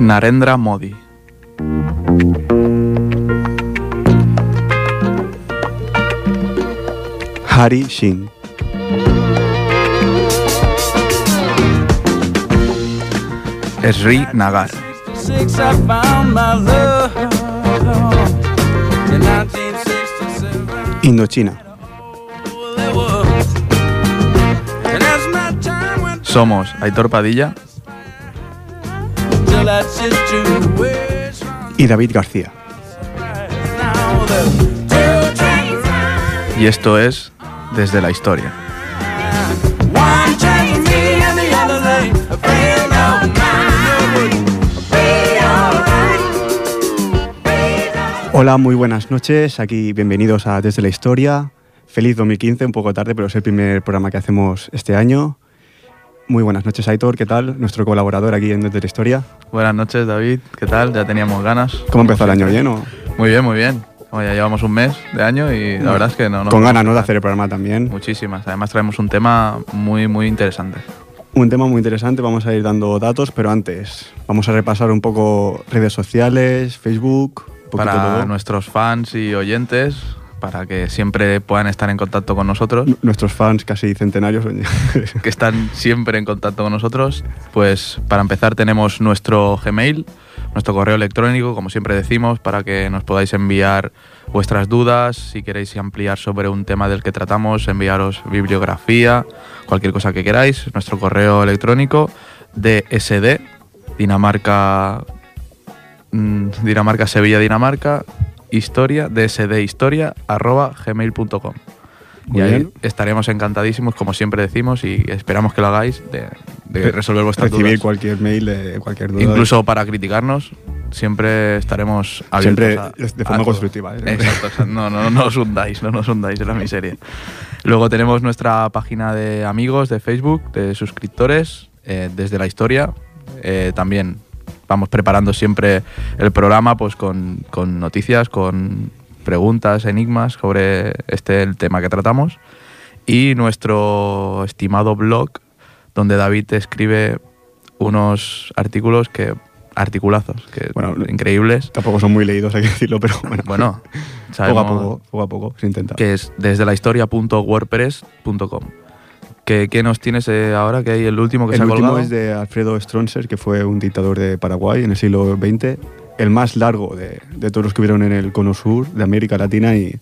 Narendra Modi. Hari Singh. Sri Nagar. Six, I found my love. In 1967, Indochina. Somos Aitor Padilla Y David García. y esto es Desde la Historia. Hola, muy buenas noches. Aquí bienvenidos a Desde la Historia. Feliz 2015, un poco tarde, pero es el primer programa que hacemos este año. Muy buenas noches, Aitor. ¿Qué tal? Nuestro colaborador aquí en la Historia. Buenas noches, David. ¿Qué tal? Ya teníamos ganas. ¿Cómo empezó el año? ¿Bien o? Muy bien, muy bien. Bueno, ya llevamos un mes de año y la verdad es que no. no Con ganas, ¿no? De hacer el programa también. Muchísimas. Además traemos un tema muy, muy interesante. Un tema muy interesante, vamos a ir dando datos, pero antes vamos a repasar un poco redes sociales, Facebook, un Para todo. nuestros fans y oyentes, para que siempre puedan estar en contacto con nosotros, N- Nuestros fans casi centenarios. que están siempre en contacto con nosotros, pues para empezar tenemos nuestro Gmail, nuestro correo electrónico, como siempre decimos, para que nos podáis enviar vuestras dudas, si queréis ampliar sobre un tema del que tratamos, enviaros bibliografía, cualquier cosa que queráis, nuestro correo electrónico DSD, Dinamarca, mm, Dinamarca, Sevilla, Dinamarca, historia, dsd historia, arroba gmail.com. Y ahí bien. estaremos encantadísimos, como siempre decimos, y esperamos que lo hagáis, de, de resolver vuestras Recibir dudas. cualquier mail de cualquier duda. Incluso para criticarnos, siempre estaremos abiertos Siempre a- de forma constructiva, ¿eh? Exacto, exacto. No, no, no os hundáis, no nos hundáis en la miseria. Luego tenemos nuestra página de amigos de Facebook, de suscriptores, eh, desde la historia. Eh, también vamos preparando siempre el programa pues con, con noticias, con preguntas, enigmas sobre este el tema que tratamos. Y nuestro estimado blog, donde David escribe unos artículos que articulazos, que Bueno, increíbles. Tampoco son muy leídos, hay que decirlo, pero bueno. Bueno, poco a poco, poco a poco se intenta. que es desde la historia.wordpress.com. ¿Qué, ¿Qué nos tienes eh, ahora? Que hay el último que El se ha último colgado. es de Alfredo Stronser, que fue un dictador de Paraguay en el siglo XX, el más largo de, de todos los que hubieron en el cono sur de América Latina y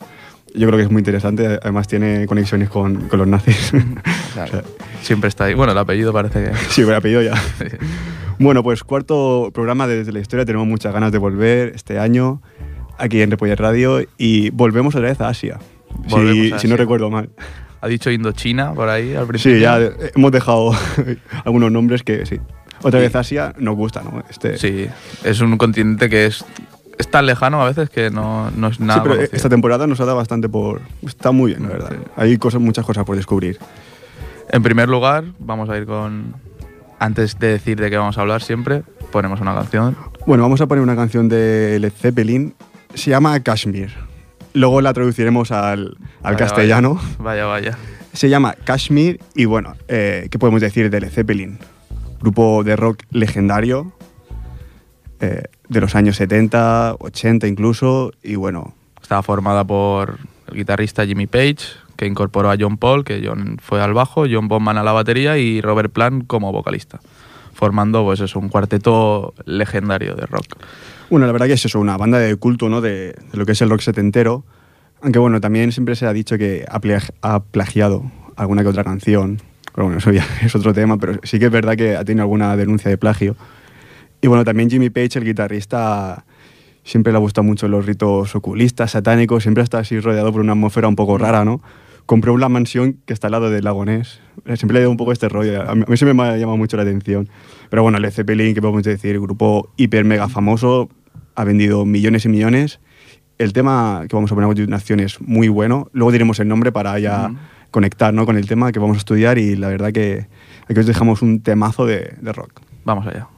yo creo que es muy interesante, además tiene conexiones con, con los nazis. Claro, siempre está ahí. Bueno, el apellido parece que. sí, me ha pedido ya. Bueno, pues cuarto programa de Desde la Historia, tenemos muchas ganas de volver este año aquí en Repoller Radio y volvemos otra vez a Asia, si, a si no Asia. recuerdo mal. Ha dicho Indochina por ahí al principio. Sí, ya eh, hemos dejado algunos nombres que sí. Otra Sí. vez Asia nos gusta, ¿no? Este, Sí, es un continente que es, es tan lejano a veces que no, no es nada. sí, pero conocido. esta temporada nos ha dado bastante por... Está muy bien, la verdad. Sí. Hay cosas, muchas cosas por descubrir. En primer lugar, vamos a ir con. Antes de decir de qué vamos a hablar, siempre ponemos una canción. Bueno, vamos a poner una canción de Led Zeppelin. Se llama Kashmir. Luego la traduciremos al, al Vaya, castellano. Vaya, vaya. Se llama Kashmir y bueno, eh, ¿qué podemos decir de Led Zeppelin? Grupo de rock legendario eh, de los años 70, 80 incluso. Y bueno, Estaba formada por el guitarrista Jimmy Page, que incorporó a John Paul, que John fue al bajo, John Bonham a la batería y Robert Plant como vocalista, formando pues eso, un cuarteto legendario de rock. Bueno, la verdad que es eso, una banda de culto, ¿no? De, de lo que es el rock setentero. Aunque bueno, también siempre se ha dicho que ha, ha plagiado alguna que otra canción. Pero bueno, eso ya es otro tema, pero sí que es verdad que ha tenido alguna denuncia de plagio. Y bueno, también Jimmy Page, el guitarrista, siempre le ha gustado mucho los ritos oculistas, satánicos, siempre está así rodeado por una atmósfera un poco rara, ¿no? Compró una mansión que está al lado del lago Ness. Siempre le ha dado un poco este rollo. A mí, a mí siempre me ha llamado mucho la atención. Pero bueno, Led Zeppelin, que podemos decir, grupo hiper mega famoso, ha vendido millones y millones. El tema que vamos a poner a continuación es muy bueno. Luego diremos el nombre para ya Ujú. conectar ¿no? con el tema que vamos a estudiar y la verdad que aquí os dejamos un temazo de, de rock. Vamos allá.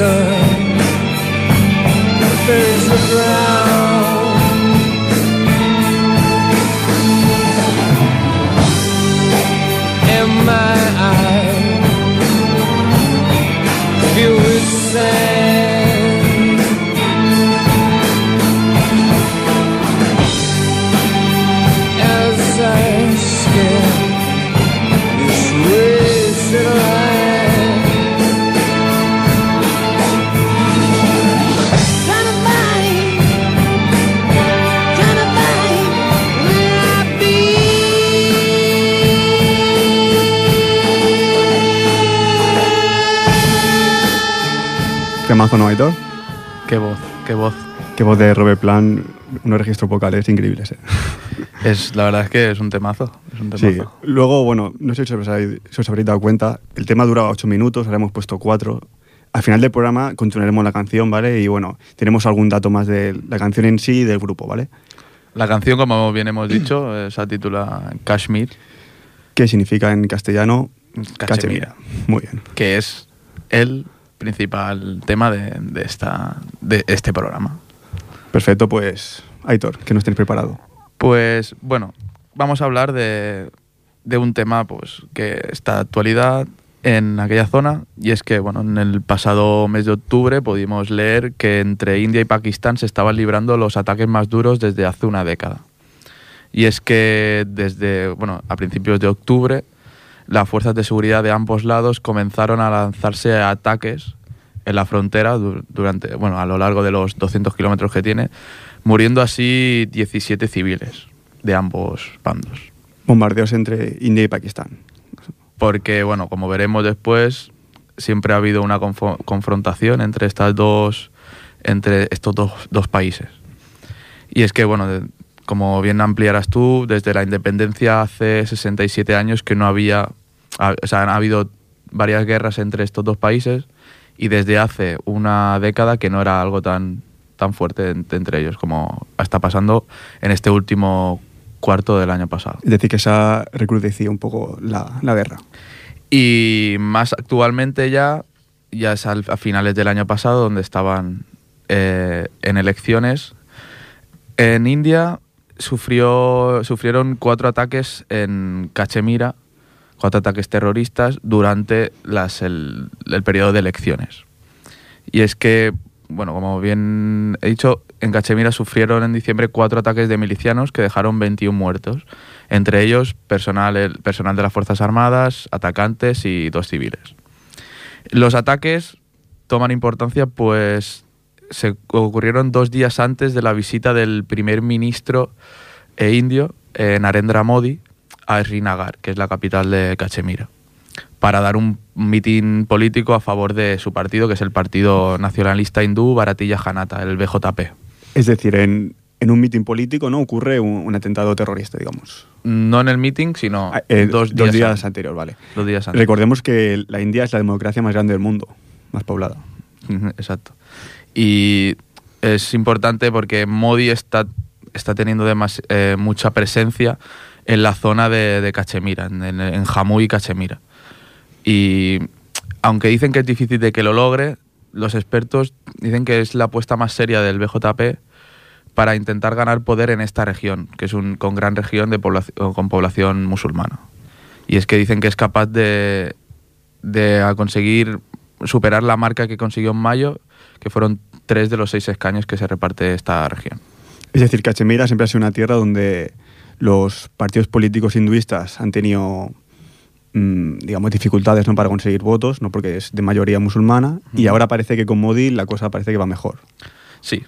answer Qué voz, qué voz. Qué voz de Robert Plant, unos registros vocales increíbles. ¿eh? Es, la verdad es que es un temazo. Es un Sí. temazo. Luego, bueno, no sé si os habéis, si os habréis dado cuenta, el tema duraba ocho minutos, ahora hemos puesto cuatro. Al final del programa continuaremos la canción, ¿vale? Y bueno, tenemos algún dato más de la canción en sí y del grupo, ¿vale? La canción, como bien hemos dicho, eh, se titula Kashmir, ¿Qué significa en castellano? Cachemira, Muy bien. que es el principal tema de, de esta, de este programa. Perfecto, pues, Aitor, ¿qué nos tenéis preparado? Pues bueno, vamos a hablar de, de un tema pues, que está de actualidad en aquella zona y es que bueno, en el pasado mes de octubre pudimos leer que entre India y Pakistán se estaban librando los ataques más duros desde hace una década. Y es que desde, bueno, a principios de octubre las fuerzas de seguridad de ambos lados comenzaron a lanzarse ataques en la frontera du- durante, bueno, a lo largo de los 200 kilómetros que tiene, muriendo así 17 civiles de ambos bandos. Bombardeos entre India y Pakistán. Porque, bueno, como veremos después, siempre ha habido una confrontación entre estas dos, entre estos dos, dos países. Y es que, bueno, de- como bien ampliarás tú, desde la independencia hace 67 años que no había, ha- o sea, han habido varias guerras entre estos dos países y desde hace una década que no era algo tan, tan fuerte en- entre ellos como está pasando en este último cuarto del año pasado. Es decir, que se ha recrudecido un poco la, la guerra. Y más actualmente ya, ya es al- a finales del año pasado, donde estaban eh, en elecciones. En India sufrió, sufrieron cuatro ataques en Cachemira, cuatro ataques terroristas durante el, periodo de elecciones. Y es que, bueno, como bien he dicho, en Cachemira sufrieron en diciembre cuatro ataques de milicianos que dejaron 21 muertos, entre ellos personal, personal de las Fuerzas Armadas, atacantes y dos civiles. Los ataques toman importancia pues se ocurrieron dos días antes de la visita del primer ministro eh, indio, Narendra Modi, a Srinagar, que es la capital de Cachemira, para dar un mitin político a favor de su partido, que es el Partido Nacionalista Hindú Bharatiya Janata, el BJP. Es decir, en, en un mitin político no ocurre un, un atentado terrorista, digamos. No en el meeting, sino Ah, eh, dos días, antes. anteriores, vale. Dos días antes. Recordemos que la India es la democracia más grande del mundo, más poblada. Exacto. Y es importante porque Modi está, está teniendo demas- eh, mucha presencia en la zona de, de Cachemira, en, en, y Cachemira. Y aunque dicen que es difícil de que lo logre, los expertos dicen que es la apuesta más seria del BJP para intentar ganar poder en esta región, que es un con gran región de población, con población musulmana. Y es que dicen que es capaz de, de conseguir superar la marca que consiguió en mayo, que fueron tres de los seis escaños que se reparte esta región. Es decir, Cachemira siempre ha sido una tierra donde los partidos políticos hinduistas han tenido, mm, digamos, dificultades ¿no? para conseguir votos, no porque es de mayoría musulmana, y ahora parece que con Modi la cosa parece que va mejor. Sí.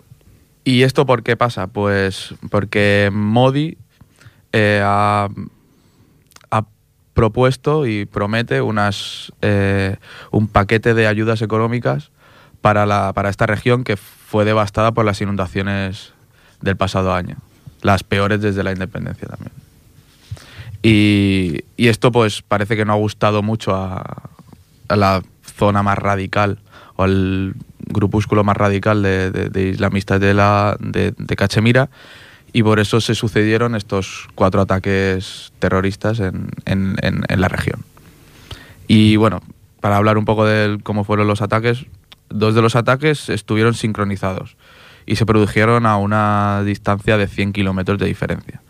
¿Y esto por qué pasa? Pues porque Modi eh, ha, ha propuesto y promete unas, eh, un paquete de ayudas económicas para, la, para esta región que fue devastada por las inundaciones del pasado año, las peores desde la independencia también. Y, esto pues parece que no ha gustado mucho a, a la zona más radical o al grupúsculo más radical de, de- de islamistas de, la, de, de Cachemira y por eso se sucedieron estos cuatro ataques terroristas en, en- en- en la región. Y bueno, para hablar un poco de cómo fueron los ataques, dos de los ataques estuvieron sincronizados y se produjeron a una distancia de 100 kilómetros de diferencia.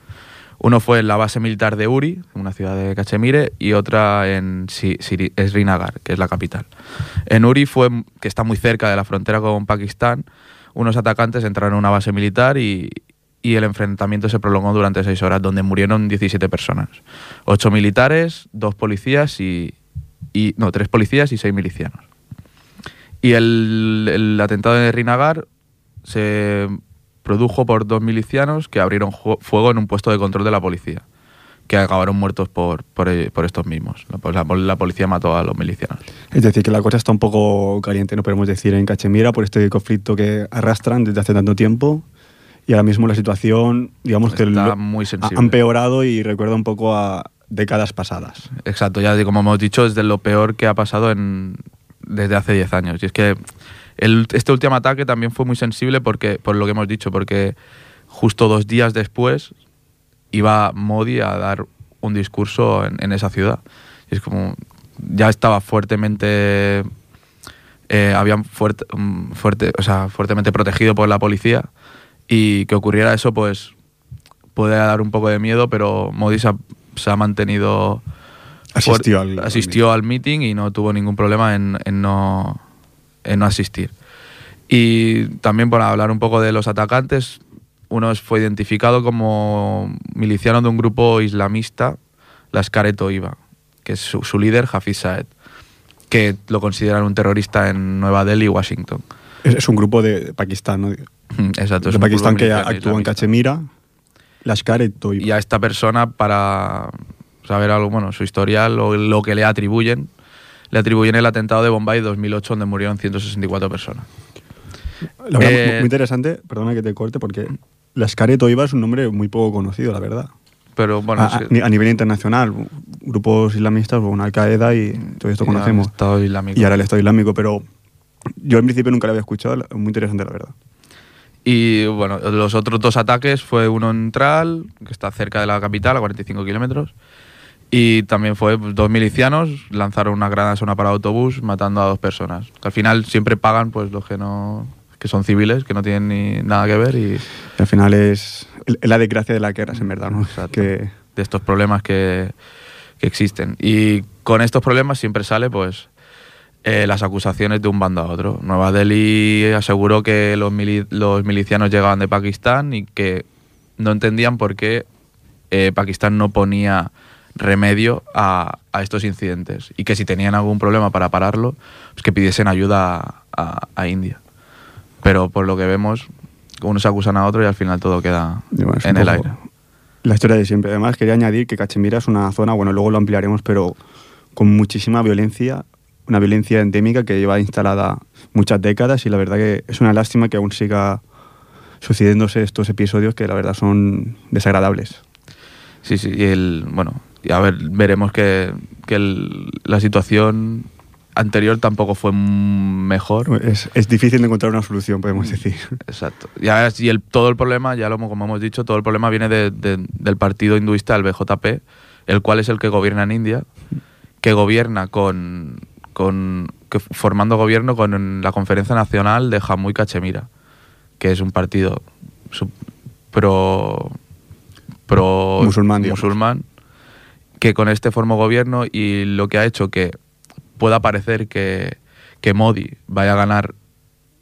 Uno fue en la base militar de Uri, una ciudad de Cachemire, y otra en Srinagar, que es la capital. En Uri fue, que está muy cerca de la frontera con Pakistán, unos atacantes entraron en una base militar y, y el enfrentamiento se prolongó durante seis horas, donde murieron 17 personas. Ocho militares, dos policías y, y- no, tres policías y seis milicianos. Y el, el atentado de Rinagar se produjo por dos milicianos que abrieron fuego en un puesto de control de la policía, que acabaron muertos por, por, por estos mismos. La, policía mató a los milicianos. Es decir, que la cosa está un poco caliente, no podemos decir, en Cachemira por este conflicto que arrastran desde hace tanto tiempo. Y ahora mismo la situación, digamos que lo- muy ha sensible. ha empeorado y recuerda un poco a décadas pasadas. Exacto, ya como hemos dicho, es de lo peor que ha pasado en, desde hace 10 años. Y es que el- este último ataque también fue muy sensible porque, por lo que hemos dicho, porque justo dos días después iba Modi a dar un discurso en, en esa ciudad. Y es como, ya estaba fuertemente, eh, habían fuerte, mm, fuerte, o sea, fuertemente protegido por la policía y que ocurriera eso, pues puede dar un poco de miedo, pero Modi se ha, se ha mantenido Asistió al- al asistió al meeting y no tuvo ningún problema en, en no, en no asistir. Y también para hablar un poco de los atacantes, uno fue identificado como miliciano de un grupo islamista, la Toiba, que es su, su líder, Hafiz Saed, que lo consideran un terrorista en Nueva Delhi y Washington. Es, es un grupo de Pakistán, ¿no? De Exacto. es un Pakistán que actúa en. Cachemira, Lashkar e Toiba. y a esta persona para saber algo, bueno, su historial o lo que le atribuyen, le atribuyen el atentado de Bombay 2008 donde murieron 164 personas. La verdad, Eh, muy interesante, perdona que te corte, porque Lashkar e Toiba es un nombre muy poco conocido, la verdad. Pero bueno, a, sí, a nivel internacional, grupos islamistas, bueno, Al-Qaeda y todo esto y el conocemos. Estado Islámico. Y ahora el Estado Islámico, pero yo en principio nunca lo había escuchado, muy interesante la verdad. Y bueno, los otros dos ataques fue uno en Tral, que está cerca de la capital, a 45 kilómetros. Y también fue pues, dos milicianos, lanzaron una granada para autobús, matando a dos personas. Que al final siempre pagan pues los que no que son civiles, que no tienen ni nada que ver y Y al final es, la desgracia de las guerras, en verdad, ¿no? Exacto. Que, de estos problemas que, que existen. Y con estos problemas siempre sale pues eh, las acusaciones de un bando a otro. Nueva Delhi aseguró que los, mili- los milicianos llegaban de Pakistán y que no entendían por qué eh, Pakistán no ponía remedio a, a estos incidentes y que si tenían algún problema para pararlo, pues que pidiesen ayuda a, a- a India. Pero por lo que vemos, unos acusan a otro y al final todo queda bueno, en el aire. La historia de siempre. Además, quería añadir que Cachemira es una zona, bueno, luego lo ampliaremos, pero con muchísima violencia, una violencia endémica que lleva instalada muchas décadas y la verdad que es una lástima que aún siga sucediéndose estos episodios que la verdad son desagradables. Sí, sí, y el, bueno, a ver, veremos que, que el- la situación anterior tampoco fue mm, mejor. Es, es difícil de encontrar una solución, podemos decir. Exacto. Y, ahora sí, el, todo el problema, ya lo, como hemos dicho, todo el problema viene de- de- del partido hinduista, el BJP, el cual es el que gobierna en India, que gobierna con, con que formando gobierno con la Conferencia Nacional de Jammu y Cachemira, que es un partido pro, pro musulmán, que con este formó gobierno y lo que ha hecho que pueda parecer que, que Modi vaya a ganar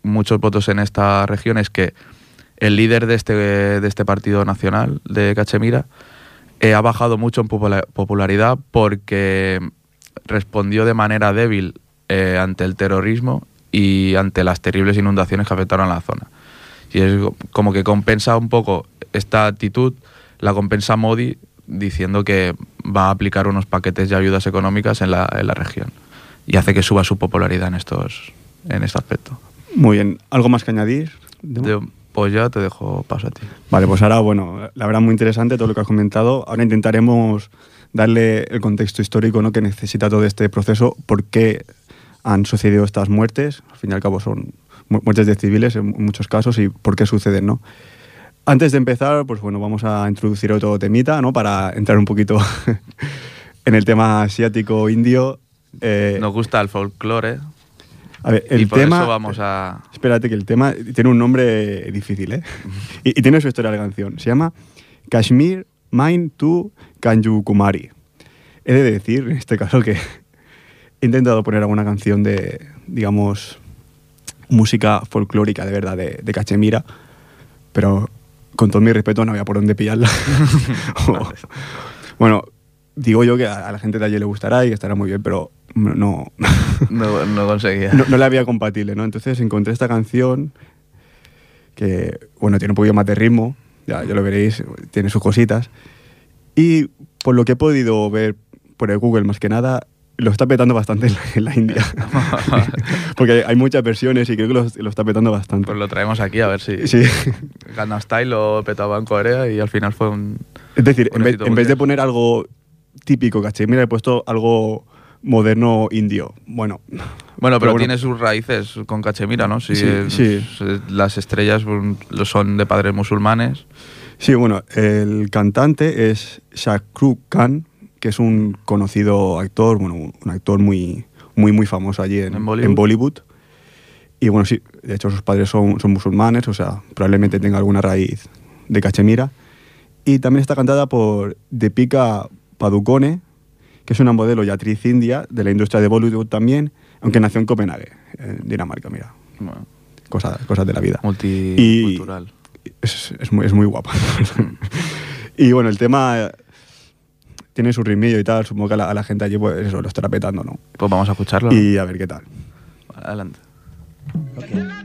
muchos votos en esta región es que el líder de este, de este partido nacional de Cachemira eh, ha bajado mucho en popula- popularidad porque respondió de manera débil eh, ante el terrorismo y ante las terribles inundaciones que afectaron a la zona. Y es como que compensa un poco esta actitud, la compensa Modi diciendo que va a aplicar unos paquetes de ayudas económicas en la, en la región y hace que suba su popularidad en estos en este aspecto. Muy bien. ¿Algo más que añadir? De- pues ya te dejo paso a ti. Vale, pues ahora, bueno, la verdad muy interesante todo lo que has comentado. Ahora intentaremos darle el contexto histórico ¿no? que necesita todo este proceso, por qué han sucedido estas muertes, al fin y al cabo son mu- muertes de civiles en muchos casos y por qué suceden, ¿no? Antes de empezar, pues bueno, vamos a introducir otro temita, ¿no? Para entrar un poquito en el tema asiático indio. Eh, Nos gusta el folclore. A ver, el y por tema. eso vamos a... Espérate, que el tema tiene un nombre difícil, ¿eh? y, y tiene su historia la canción. Se llama Kashmir Mine to Kanyakumari. He de decir, en este caso, que he intentado poner alguna canción de, digamos, música folclórica de verdad de, de Cachemira, pero con todo mi respeto no había por dónde pillarla. O- bueno, digo yo que a, la gente de allí le gustará y que estará muy bien, pero no, no, No, no conseguía. no, no la había compatible, ¿no? Entonces encontré esta canción que, bueno, tiene un poquito más de ritmo, ya, ya lo veréis, tiene sus cositas. Y por lo que he podido ver por el Google más que nada, lo está petando bastante en la, en la India. Porque hay muchas versiones y creo que lo, lo está petando bastante. Pues lo traemos aquí a ver si Sí. Gangnam Style lo petaba en Corea y al final fue un... Es decir, Un en vez, éxito en vez de poner algo típico, ¿cachai? Mira, he puesto algo moderno indio. Bueno, Bueno, pero, bueno. tiene sus raíces con Cachemira, ¿no? Si Sí, es- sí. es- Las estrellas son de padres musulmanes. Sí, bueno, el cantante es Shahrukh Khan, que es un conocido actor, bueno, un actor muy, muy, muy famoso allí en, En Bollywood. en Bollywood. Y bueno, sí, de hecho sus padres son, son musulmanes, o sea, probablemente tenga alguna raíz de Cachemira. Y también está cantada por Deepika Padukone, que es una modelo y actriz india de la industria de Bollywood también, aunque nació en Copenhague, en Dinamarca, mira, Bueno, cosas, cosas de la vida. multicultural. Es, es muy, es muy guapa. y bueno, el tema tiene su ritmillo y tal. Supongo que a la, gente allí pues, eso, lo estará petando, ¿no? Pues vamos a escucharlo. Y a ver qué tal. Adelante. Okay.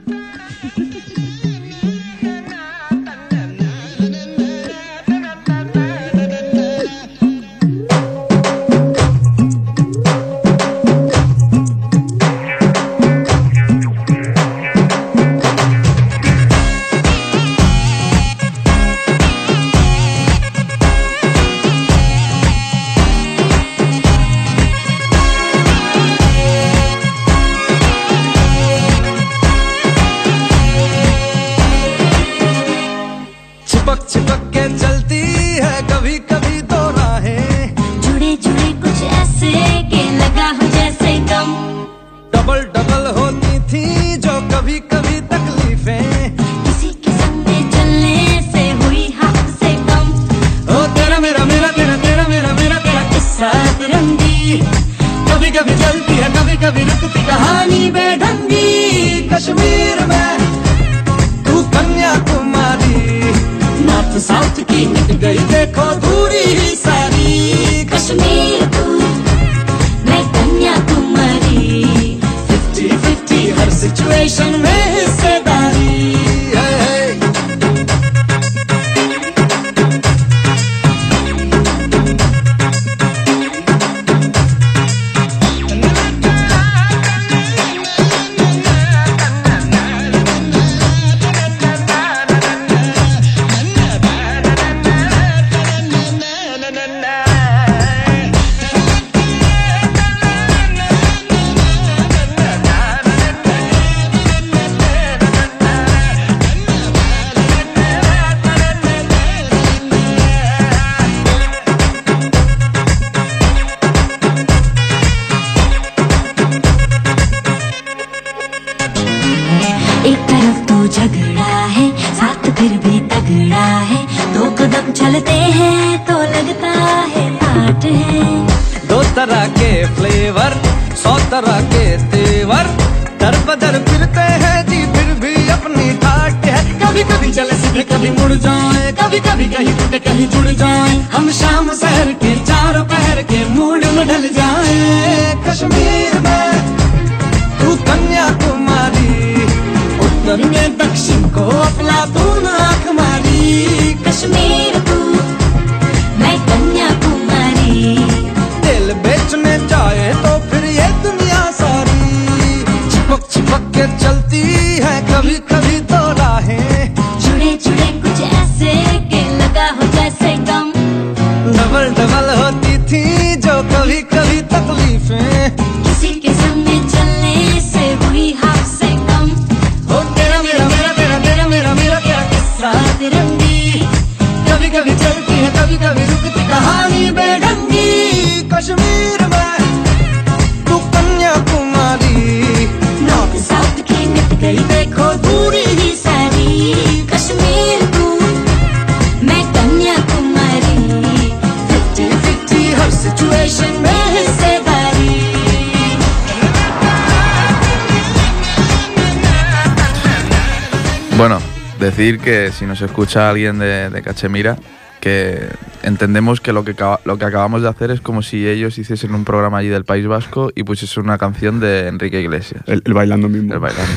Decir que si nos escucha alguien de, de Cachemira, que entendemos que lo que, lo que acabamos de hacer es como si ellos hiciesen un programa allí del País Vasco y pusiesen una canción de Enrique Iglesias. El, el bailando mismo. El bailando.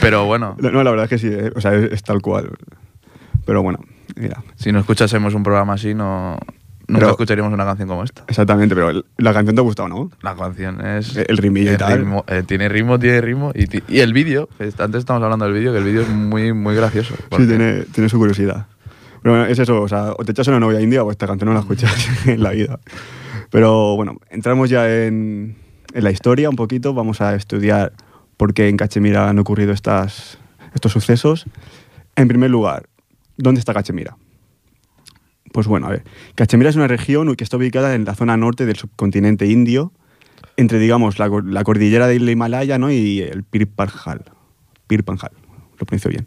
Pero bueno, No, la verdad es que sí, eh, o sea, es, es tal cual. Pero bueno, mira, si no escuchásemos un programa así, no, nunca Pero- escucharíamos una canción como esta. exactamente, pero el- la canción te ha gustado, ¿no? La canción es. El rimillo y el tal. ritmo, eh, tiene ritmo, tiene ritmo. Y, ti- y el vídeo, que antes estamos hablando del vídeo, que el vídeo es muy, muy gracioso. porque- Sí, tiene, tiene su curiosidad. Pero bueno, es eso, o sea, o te echas una novia india o esta canción no la escuchas en la vida. Pero bueno, entramos ya en, en la historia un poquito, vamos a estudiar por qué en Cachemira han ocurrido estas, estos sucesos. En primer lugar, ¿dónde está Cachemira? Pues bueno, a ver, Cachemira es una región que está ubicada en la zona norte del subcontinente indio, entre, digamos, la, cor- la cordillera del Himalaya ¿no? y el Pir Panjal. Pir Panjal, lo pronuncio bien.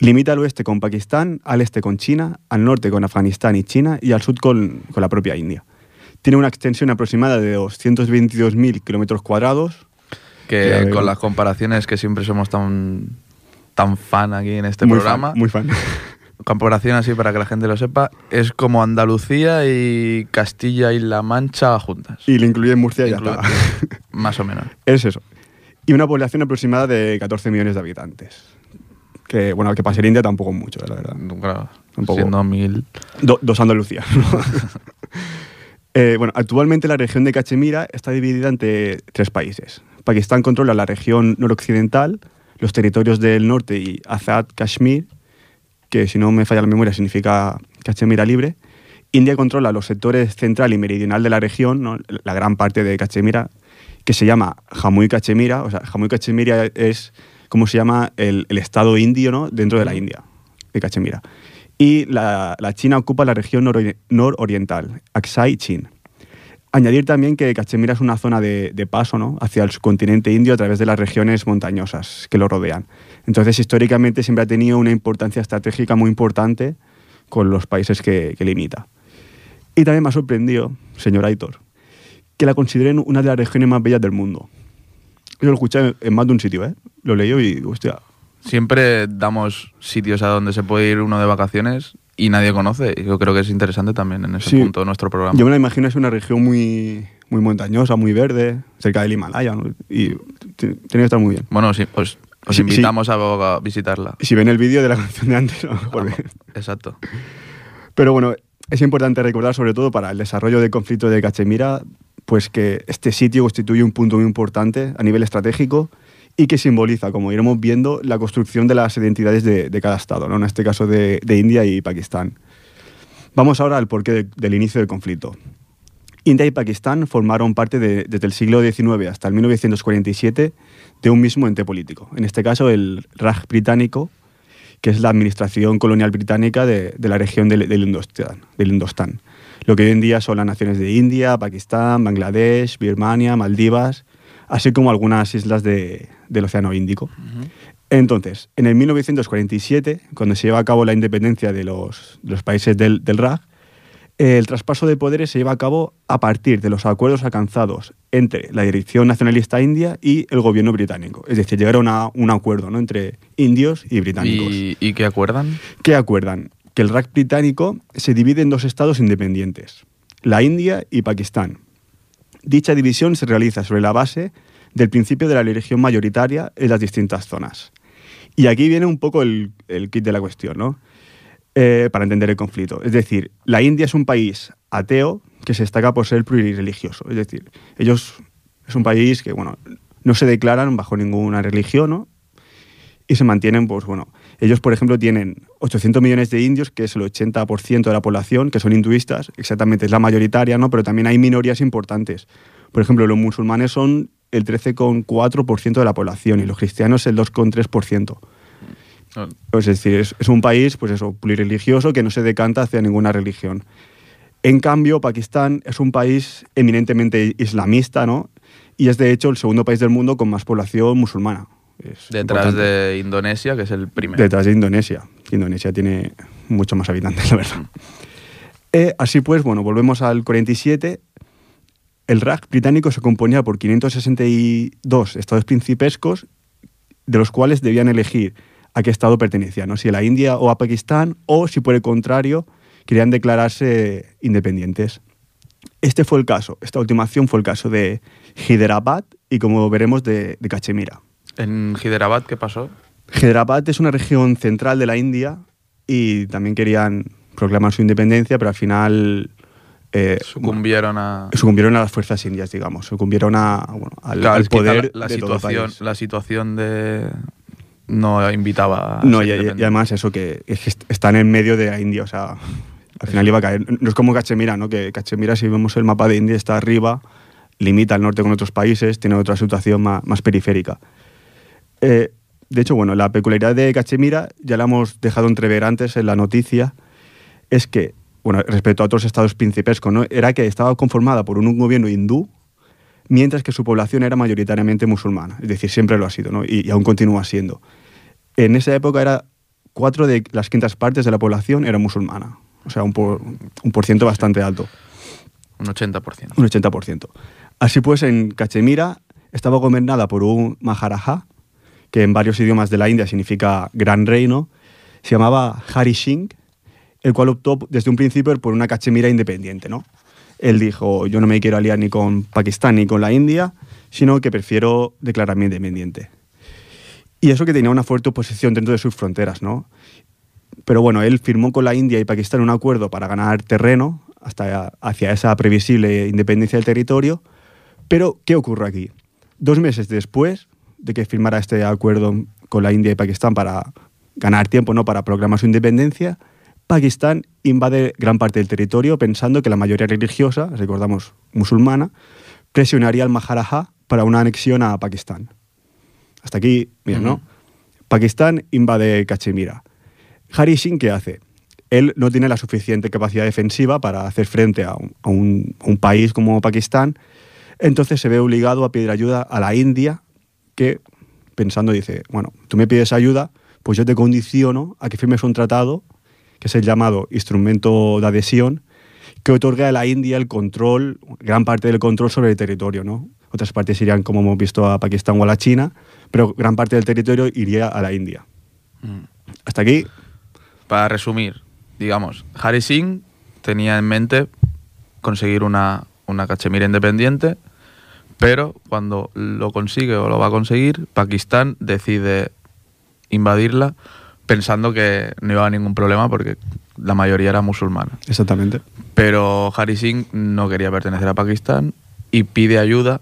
Limita al oeste con Pakistán, al este con China, al norte con Afganistán y China y al sur con, con la propia India. Tiene una extensión aproximada de 222.000 kilómetros cuadrados. que con las comparaciones que siempre somos tan, tan fan aquí en este muy programa, Fan, muy fan. Comparación así para que la gente lo sepa, es como Andalucía y Castilla y La Mancha juntas. y le incluye Murcia y ya está. Más o menos. Es eso. Y una población aproximada de 14 millones de habitantes. Que, bueno, que para ser India tampoco mucho, la verdad. Claro, Un poco. siendo mil. Do- dos Andalucías. ¿no? Eh, bueno, actualmente la región de Cachemira está dividida entre tres países. Pakistán controla la región noroccidental, los territorios del norte y Azad Kashmir, que si no me falla la memoria significa Cachemira libre. India controla los sectores central y meridional de la región, ¿no? la gran parte de Cachemira, que se llama Jammu y Cachemira. O sea, Jammu y Cachemira es como se llama el, el estado indio ¿no? dentro de la India, de Cachemira. Y la, la China ocupa la región norori- nororiental, Aksai Chin. Añadir también que Cachemira es una zona de, paso ¿no? hacia el subcontinente indio a través de las regiones montañosas que lo rodean. Entonces, históricamente siempre ha tenido una importancia estratégica muy importante con los países que, que limita. Y también me ha sorprendido, señor Aitor, que la consideren una de las regiones más bellas del mundo. Yo lo escuché en más de un sitio, ¿eh? Lo leí y digo, hostia, Siempre damos sitios a donde se puede ir uno de vacaciones y nadie conoce. Y Yo creo que es interesante también en ese Sí. punto de nuestro programa. Yo me la imagino, es una región muy, muy montañosa, muy verde, cerca del Himalaya, ¿no? y tiene que estar muy bien. Bueno, sí, pues os Sí, invitamos a, a visitarla. Si ven el vídeo de la canción de antes, a lo mejor ven. Exacto. Pero bueno, es importante recordar, sobre todo para el desarrollo del conflicto de Cachemira, pues que este sitio constituye un punto muy importante a nivel estratégico y que simboliza, como iremos viendo, la construcción de las identidades de, cada estado, ¿no? en este caso de, India y Pakistán. Vamos ahora al porqué de- del inicio del conflicto. India y Pakistán formaron parte de- desde el siglo XIX hasta el 1947 de un mismo ente político, en este caso el Raj británico, que es la administración colonial británica de, la región del, del del. Lo que hoy en día son las naciones de India, Pakistán, Bangladesh, Birmania, Maldivas, así como algunas islas de- del Océano Índico. Entonces, en el 1947, cuando se lleva a cabo la independencia de los, de los países del, del RAG, el traspaso de poderes se lleva a cabo a partir de los acuerdos alcanzados entre la Dirección Nacionalista India y el gobierno británico. Es decir, llegaron a un acuerdo ¿no? entre indios y británicos. ¿Y, ¿Y qué acuerdan? ¿Qué acuerdan? Que el RAC británico se divide en dos estados independientes, la India y Pakistán. Dicha división se realiza sobre la base del principio de la religión mayoritaria en las distintas zonas. Y aquí viene un poco el, el kit de la cuestión, ¿no? Eh, para entender el conflicto. Es decir, la India es un país ateo que se destaca por ser plurirreligioso. Es decir, ellos es un país que, bueno, no se declaran bajo ninguna religión, ¿no? y se mantienen, pues bueno, ellos por ejemplo tienen 800 millones de indios, que es el 80% de la población, que son hinduistas, exactamente es la mayoritaria, ¿no? Pero también hay minorías importantes. Por ejemplo, los musulmanes son el 13,4% de la población y los cristianos el 2,3%. Pues es decir, es, es un país, pues eso, plurireligioso que no se decanta hacia ninguna religión. En cambio, Pakistán es un país eminentemente islamista, ¿no? Y es de hecho el segundo país del mundo con más población musulmana. Es Detrás importante. de Indonesia, que es el primero. Detrás de Indonesia. Indonesia tiene mucho más habitantes, la verdad. Eh, así pues, bueno, volvemos al 47. El RAC británico se componía por 562 estados principescos, de los cuales debían elegir a qué estado pertenecían, ¿no? si a la India o a Pakistán, o si por el contrario querían declararse independientes. Este fue el caso, esta última acción fue el caso de Hyderabad y como veremos de, de Cachemira. ¿En Hyderabad qué pasó? Hyderabad es una región central de la India y también querían proclamar su independencia, pero al final eh, Sucumbieron a... sucumbieron a las fuerzas indias, digamos, sucumbieron a, bueno, al, Claro, poder la, la de todo el situación, país. la situación de... No invitaba a No, y, y- además eso, que, es que est- están en medio de la India, o sea, al final iba a caer. No es como Cachemira, ¿no? Que Cachemira, si vemos el mapa de India, está arriba, limita al norte con otros países, tiene otra situación más, más periférica. Eh, de hecho, bueno, la peculiaridad de Cachemira, ya la hemos dejado entrever antes en la noticia, es que, bueno, respecto a otros estados principescos, ¿no? Era que estaba conformada por un, gobierno hindú, mientras que su población era mayoritariamente musulmana. Es decir, siempre lo ha sido, ¿no? Y, y aún continúa siendo. En esa época era cuatro de las quintas partes de la población era musulmana. O sea, un, por, un por ciento bastante alto, Un 80%. un 80%. Así pues, en Cachemira estaba gobernada por un Maharaja, que en varios idiomas de la India significa gran reino, se llamaba Hari Singh, el cual optó desde un principio por una Cachemira independiente, ¿no? Él dijo, yo no me quiero aliar ni con Pakistán ni con la India, sino que prefiero declararme independiente. Y eso que tenía una fuerte oposición dentro de sus fronteras, ¿no? Pero bueno, él firmó con la India y Pakistán un acuerdo para ganar terreno hasta hacia esa previsible independencia del territorio. Pero, ¿qué ocurre aquí? Dos meses después de que firmara este acuerdo con la India y Pakistán para ganar tiempo, ¿no? Para proclamar su independencia, Pakistán invade gran parte del territorio pensando que la mayoría religiosa, recordamos musulmana, presionaría al Maharaja para una anexión a Pakistán. Hasta aquí, bien, ¿no? Pakistán invade Cachemira. Hari Singh, ¿qué hace? Él no tiene la suficiente capacidad defensiva para hacer frente a un, a un- a un país como Pakistán, entonces se ve obligado a pedir ayuda a la India, que pensando dice, bueno, tú me pides ayuda, pues yo te condiciono a que firmes un tratado, que es el llamado instrumento de adhesión, que otorga a la India el control, gran parte del control sobre el territorio, ¿no? Otras partes irían, como hemos visto, a Pakistán o a la China, pero gran parte del territorio iría a la India. Mm. Hasta aquí, Para resumir, digamos, Hari Singh tenía en mente conseguir una, una cachemira independiente, pero cuando lo consigue o lo va a conseguir, Pakistán decide invadirla pensando que no iba a haber ningún problema porque la mayoría era musulmana. exactamente. Pero Hari Singh no quería pertenecer a Pakistán y pide ayuda,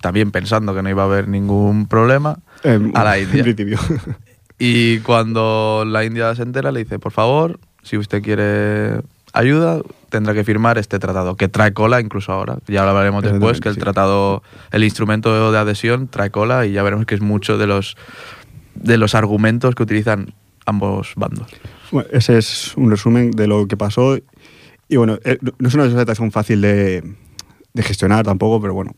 también pensando que no iba a haber ningún problema, Eh, a la India. principio. Y cuando la India se entera, le dice, por favor, si usted quiere ayuda, tendrá que firmar este tratado, que trae cola incluso ahora. Ya lo hablaremos después, que el tratado, el instrumento de adhesión trae cola y ya veremos que es mucho de los, de los argumentos que utilizan ambos bandos. Bueno, ese es un resumen de lo que pasó. Y bueno, eh, no es una situación fácil de, de gestionar tampoco, pero bueno.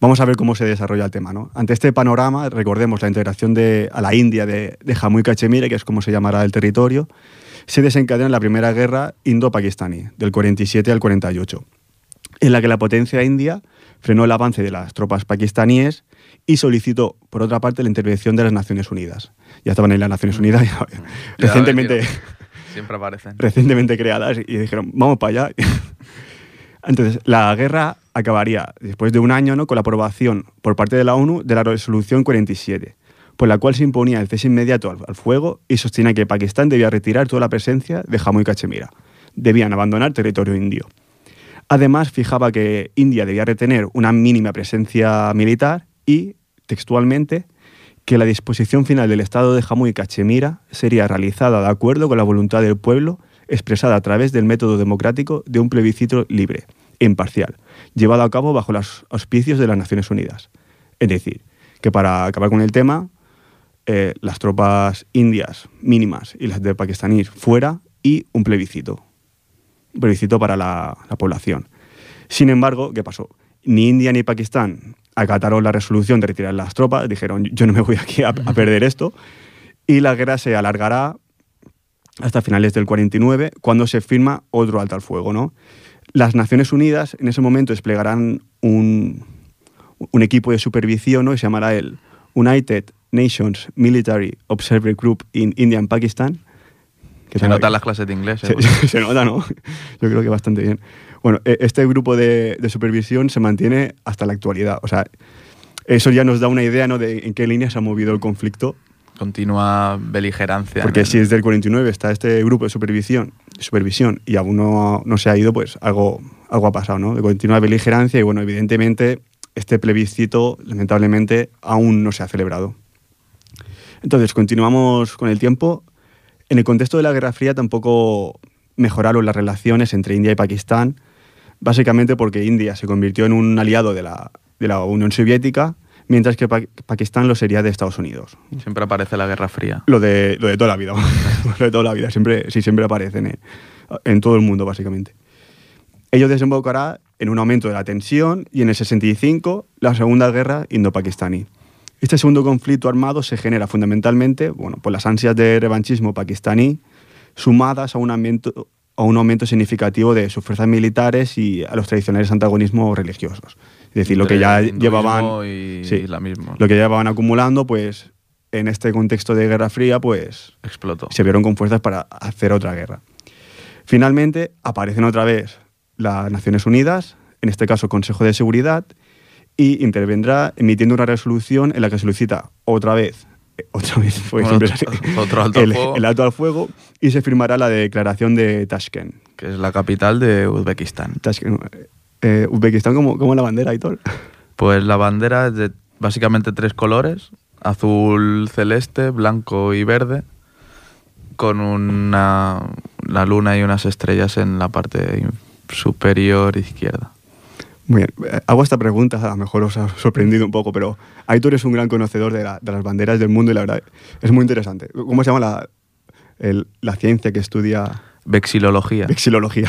Vamos a ver cómo se desarrolla el tema. ¿no? Ante este panorama, recordemos la integración de, a la India de, de Jammu y Cachemira, que es como se llamará el territorio, se desencadena la primera guerra indo-pakistaní, del 47 al 48, en la que la potencia india frenó el avance de las tropas pakistaníes y solicitó, por otra parte, la intervención de las Naciones Unidas. Ya estaban en las Naciones Unidas, ya- Ya, recientemente, Siempre aparecen. recientemente creadas y dijeron, vamos para allá. Entonces, la guerra acabaría después de un año ¿no? con la aprobación por parte de la ONU de la resolución 47, por la cual se imponía el cese inmediato al, fuego y sostenía que Pakistán debía retirar toda la presencia de Jammu y Cachemira. Debían abandonar territorio indio. Además, fijaba que India debía retener una mínima presencia militar y, textualmente, que la disposición final del Estado de Jammu y Cachemira sería realizada de acuerdo con la voluntad del pueblo expresada a través del método democrático de un plebiscito libre e imparcial, llevado a cabo bajo los auspicios de las Naciones Unidas. Es decir, que para acabar con el tema, eh, las tropas indias mínimas y las de pakistaníes fuera y un plebiscito. Un plebiscito para la, la población. Sin embargo, ¿qué pasó? Ni India ni Pakistán acataron la resolución de retirar las tropas, dijeron yo no me voy aquí a, a perder esto, y la guerra se alargará hasta finales del 49, cuando se firma otro alto al fuego. ¿no? Las Naciones Unidas en ese momento desplegarán un, un equipo de supervisión ¿no? y se llamará el United Nations Military Observer Group in India and Pakistan. que Se notan las clases de inglés. se, ¿eh? se nota, ¿no? Yo creo que bastante bien. Bueno, e- este grupo de, de supervisión se mantiene hasta la actualidad. O sea, eso ya nos da una idea ¿no? de en qué línea se ha movido el conflicto. Continua beligerancia. Porque si desde el 49 está este grupo de supervisión, supervisión y aún no, no se ha ido, pues algo, algo ha pasado, ¿no? De continua beligerancia y bueno, evidentemente este plebiscito lamentablemente aún no se ha celebrado. Entonces, continuamos con el tiempo. En el contexto de la Guerra Fría tampoco mejoraron las relaciones entre India y Pakistán, básicamente porque India se convirtió en un aliado de la, de la Unión Soviética, mientras que Pa- Pakistán lo sería de Estados Unidos. Siempre aparece la Guerra Fría. Lo de, lo de toda la vida, lo de toda la vida, siempre, sí, siempre aparecen en, en todo el mundo, básicamente. Ello desembocará en un aumento de la tensión y en el 65 la Segunda Guerra Indo-Pakistaní. Este segundo conflicto armado se genera fundamentalmente bueno, por las ansias de revanchismo pakistaní, sumadas a un aumento, a un aumento significativo de sus fuerzas militares y a los tradicionales antagonismos religiosos. Es decir, lo que ya llevaban y sí, islamismo. lo que ya llevaban acumulando, pues en este contexto de Guerra Fría, pues Explotó. se vieron con fuerzas para hacer otra guerra. Finalmente aparecen otra vez las Naciones Unidas, en este caso Consejo de Seguridad, y intervendrá emitiendo una resolución en la que solicita otra vez, eh, otra vez, pues Bueno, siempre otro- así, otro alto al el, fuego. el alto al fuego y se firmará la declaración de Tashkent. Que es la capital de Uzbekistán. Tashkent eh, Uzbekistán como, como la bandera todo. Pues la bandera es de básicamente tres colores: azul, celeste, blanco y verde, con una la luna y unas estrellas en la parte superior izquierda. Muy bien, eh, hago esta pregunta, a lo mejor os ha sorprendido un poco, pero ahí tú eres un gran conocedor de, la- de las banderas del mundo y la verdad es muy interesante. ¿Cómo se llama la, el- la ciencia que estudia Vexilología. vexilología?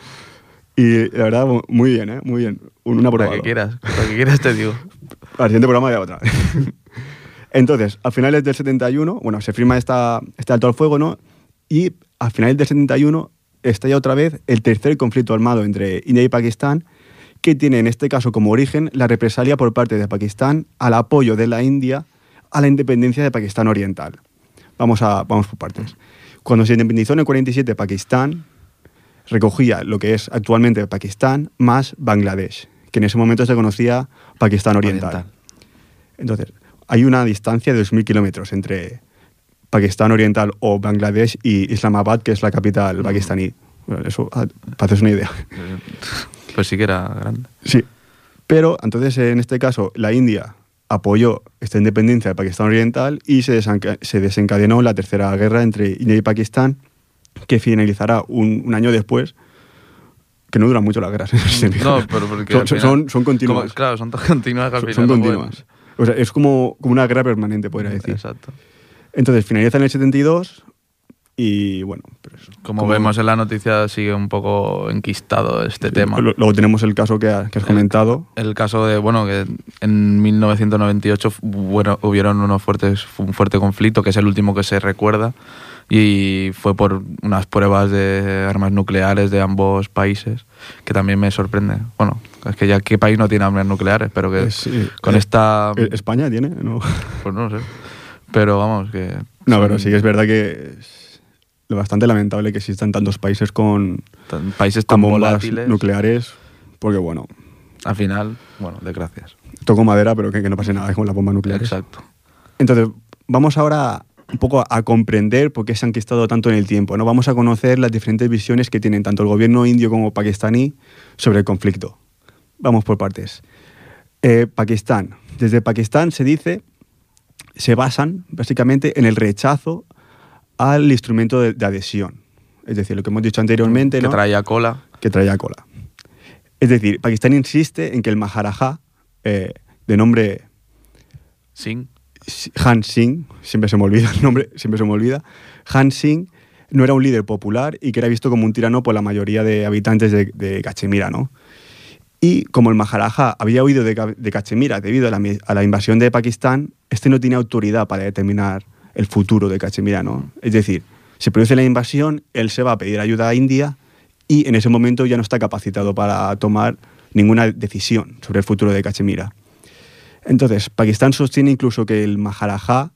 y la verdad, mu- muy bien, ¿eh? Muy bien. Un- Una Lo prueba. que quieras, lo que quieras te digo. Al siguiente programa ya otra. Entonces, a finales del 71, bueno, se firma esta, este alto al fuego, ¿no? Y a finales del 71 estalla otra vez el tercer conflicto armado entre India y Pakistán, que tiene en este caso como origen la represalia por parte de Pakistán al apoyo de la India a la independencia de Pakistán Oriental. Vamos, a, vamos por partes. Cuando se independizó en el 47 Pakistán, recogía lo que es actualmente Pakistán más Bangladesh, que en ese momento se conocía Pakistán Oriental. Oriental. Entonces, hay una distancia de 2.000 kilómetros entre Pakistán Oriental o Bangladesh y Islamabad, que es la capital Mm. pakistaní. Bueno, eso, ah, para haceros una idea. Pues sí que era grande. Sí. Pero entonces, en este caso, la India apoyó esta independencia de Pakistán Oriental y se, se desencadenó la tercera guerra entre India y Pakistán, que finalizará un, un año después, que no duran mucho las guerras. No, pero porque. son, son, final- son- son continuas. como- claro, son continuas que al son, final son no continuas. O sea, es como, como una guerra permanente, podría decir. Exacto. Entonces finaliza en el 72 y bueno, pues, Como, vemos en la noticia, sigue un poco enquistado este tema. Lo- Luego tenemos el caso que, ha- que has El- comentado. El caso de, bueno, que en 1998 fu- bueno, hubieron unos fuertes, fue un fuerte conflicto, que es el último que se recuerda, y fue por unas pruebas de armas nucleares de ambos países, que también me sorprende. Bueno, es que ya qué país no tiene armas nucleares, pero que sí, con eh, esta... eh, ¿España tiene? No, Pues no sé. Pero vamos, que... no son pero sí que es verdad que bastante lamentable que existan tantos países con, tan- países con tan bombas volátiles. nucleares, porque bueno, Al final, bueno, desgracias. toco madera, pero que, que no pase nada con las bombas nucleares. Exacto. Entonces, vamos ahora un poco a comprender por qué se han enquistado tanto en el tiempo. ¿no? Vamos a conocer las diferentes visiones que tienen tanto el gobierno indio como pakistaní sobre el conflicto. Vamos por partes. Eh, Pakistán. Desde Pakistán se dice, se basan básicamente en el rechazo al instrumento de, de adhesión. Es decir, lo que hemos dicho anteriormente, Que ¿no? traía cola. que traía cola. Es decir, Pakistán insiste en que el Maharaja, eh, de nombre Sin. Han Singh, siempre se me olvida el nombre, siempre se me olvida, Han Singh no era un líder popular y que era visto como un tirano por la mayoría de habitantes de, de Cachemira, ¿no? Y como el Maharaja había huido de, de Cachemira debido a la, a la invasión de Pakistán, este no tiene autoridad para determinar el futuro de Cachemira, ¿no? Es decir, se produce la invasión, él se va a pedir ayuda a India y en ese momento ya no está capacitado para tomar ninguna decisión sobre el futuro de Cachemira. Entonces, Pakistán sostiene incluso que el Maharaja,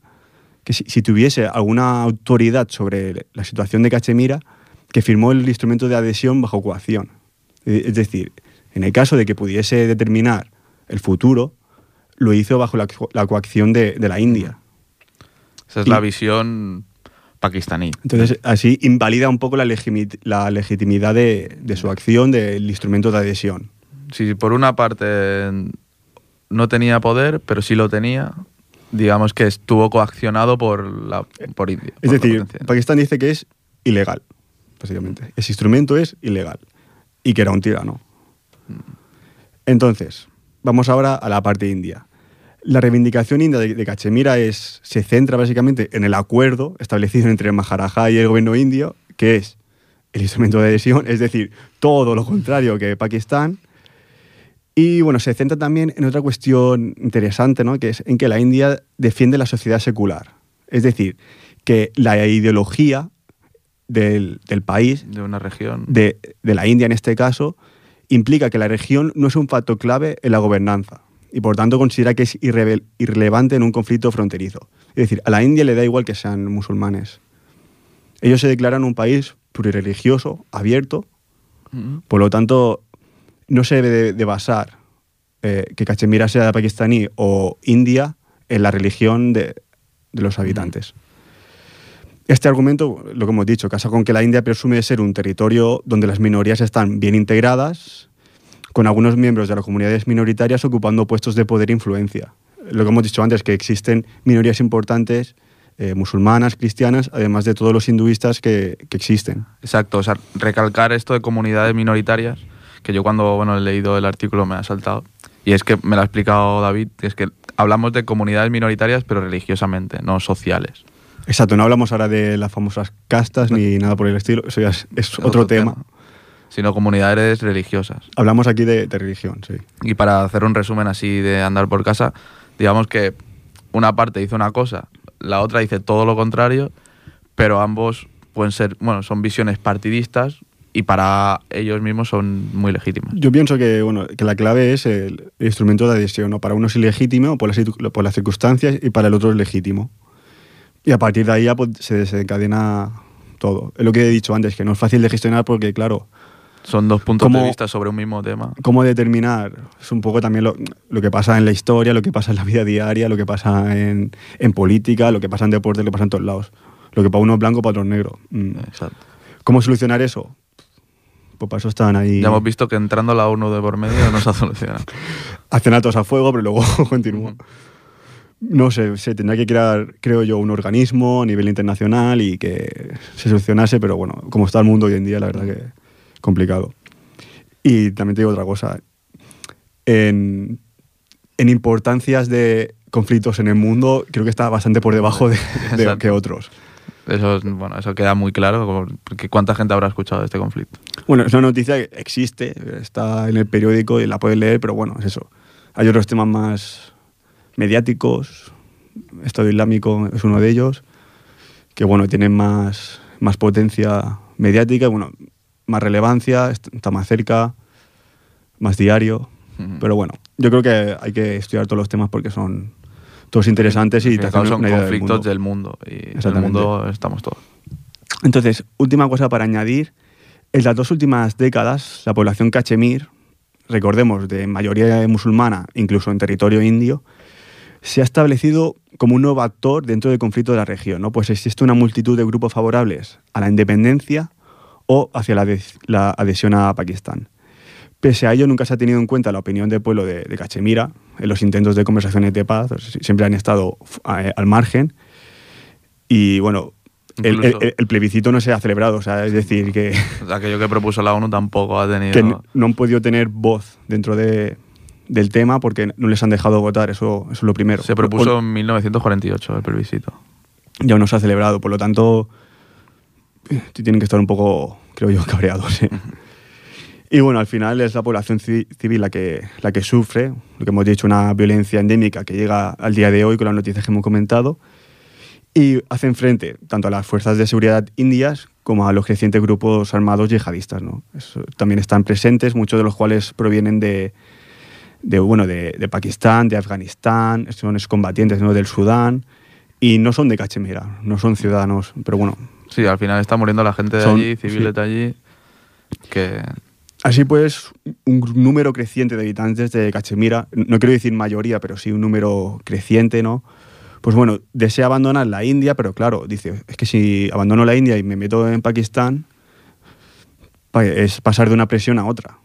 que si, tuviese alguna autoridad sobre la situación de Cachemira, que firmó el instrumento de adhesión bajo coacción. E- Es decir, en el caso de que pudiese determinar el futuro, lo hizo bajo la, co- la coacción de la India. Esa es Y- la visión pakistaní. Entonces, así invalida un poco la, legitimidad de, de su acción del instrumento de adhesión. si por una parte no tenía poder, pero sí lo tenía, digamos que estuvo coaccionado por la por India. Es por decir. Pakistán dice que es ilegal, básicamente. Ese instrumento es ilegal y que era un tirano. Entonces, vamos ahora a la parte india. La reivindicación india de, de Cachemira es, se centra básicamente en el acuerdo establecido entre el Maharaja y el gobierno indio, que es el instrumento de adhesión, es decir, todo lo contrario que Pakistán. Y bueno, se centra también en otra cuestión interesante, ¿no? que es en que la India defiende la sociedad secular. Es decir, que la ideología del, del país, de una región. de, de la India en este caso, implica que la región no es un factor clave en la gobernanza y por tanto considera que es irrelevante en un conflicto fronterizo. Es decir, a la India le da igual que sean musulmanes. Ellos se declaran un país plurireligioso, abierto, Ujú. por lo tanto, no se debe de, de basar eh, que Cachemira sea pakistaní o India en la religión de, de los habitantes. Este argumento, lo que hemos dicho, casa con que la India presume de ser un territorio donde las minorías están bien integradas, con algunos miembros de las comunidades minoritarias ocupando puestos de poder e influencia. Lo que hemos dicho antes, que existen minorías importantes, eh, musulmanas, cristianas, además de todos los hinduistas que, que existen. Exacto, o sea, recalcar esto de comunidades minoritarias, que yo cuando bueno, he leído el artículo me ha saltado. Y es que me lo ha explicado David, que es que hablamos de comunidades minoritarias, pero religiosamente, no sociales. Exacto, no hablamos ahora de las famosas castas ni nada por el estilo, eso ya es, es otro, tema. Sino comunidades religiosas. Hablamos aquí de, de religión, sí. Y para hacer un resumen así de andar por casa, digamos que una parte dice una cosa, la otra dice todo lo contrario, pero ambos pueden ser, bueno, son visiones partidistas y para ellos mismos son muy legítimas. Yo pienso que, bueno, que la clave es el instrumento de adhesión. ¿no? Para uno es ilegítimo por las, por las circunstancias y para el otro es legítimo. Y a partir de ahí ya pues, se desencadena todo. Es lo que he dicho antes, que no es fácil de gestionar porque, claro, Son dos puntos de vista sobre un mismo tema. cómo determinar es un poco también lo, lo que pasa en la historia, lo que pasa en la vida diaria, lo que pasa en, en política, lo que pasa en deporte, lo que pasa en todos lados. Lo que para uno es blanco, para otro es negro. Mm. Exacto. ¿Cómo solucionar eso? Pues para eso están ahí. Ya hemos visto que entrando la ONU de por medio no se ha solucionado. hacen altos a fuego, pero luego continúa. No sé, se tendrá que crear, creo yo, un organismo a nivel internacional y que se solucionase, pero bueno, como está el mundo hoy en día, la verdad que complicado. Y también te digo otra cosa. En, en importancias de conflictos en el mundo, creo que está bastante por debajo de, que otros. Eso, es- bueno, eso queda muy claro, porque ¿cuánta gente habrá escuchado de este conflicto? Bueno, es una noticia que existe, está en el periódico y la puedes leer, pero bueno, es eso. Hay otros temas más mediáticos, Estado Islámico es uno de ellos, que bueno, tienen más, más potencia mediática, bueno, más relevancia, est- está más cerca, más diario. Pero bueno, yo creo que hay que estudiar todos los temas porque son todos interesantes y te son una idea del conflictos mundo. del mundo. Y en el mundo estamos todos. Entonces, última cosa para añadir. En las dos últimas décadas, la población cachemir, recordemos, de mayoría musulmana, incluso en territorio indio, se ha establecido como un nuevo actor dentro del conflicto de la región. ¿no? Pues existe una multitud de grupos favorables a la independencia o hacia la, adhesión a Pakistán. Pese a ello, nunca se ha tenido en cuenta la opinión del pueblo de, de Cachemira en los intentos de conversaciones de paz. o siempre han estado a- al margen. Y bueno, el, Incluso- el- el plebiscito no se ha celebrado. O sea, es decir, que, Aquello que propuso la ONU tampoco ha tenido... que no han podido tener voz dentro de- del tema porque no les han dejado votar. Eso, eso es lo primero. Se propuso en 1948 el plebiscito. ya no se ha celebrado. Por lo tanto, eh, tienen que estar un poco, creo yo, cabreados. ¿eh? Y bueno, al final es la población ci- civil la que, la que sufre, lo que hemos dicho, una violencia endémica que llega al día de hoy con las noticias que hemos comentado. Y hacen frente tanto a las fuerzas de seguridad indias como a los crecientes grupos armados yihadistas. ¿no? Eso- también están presentes, muchos de los cuales provienen de, de, bueno, de, de Pakistán, de Afganistán, son excombatientes ¿no? del Sudán y no son de Cachemira, no son ciudadanos, pero bueno, Sí, al final está muriendo la gente de Son- allí, civiles sí. de allí, que Así pues, un número creciente de habitantes de Cachemira, no quiero decir mayoría, pero sí un número creciente, ¿no? Pues bueno, desea abandonar la India, pero claro, dice, es que si abandono la India y me meto en Pakistán, pa- es pasar de una presión a otra.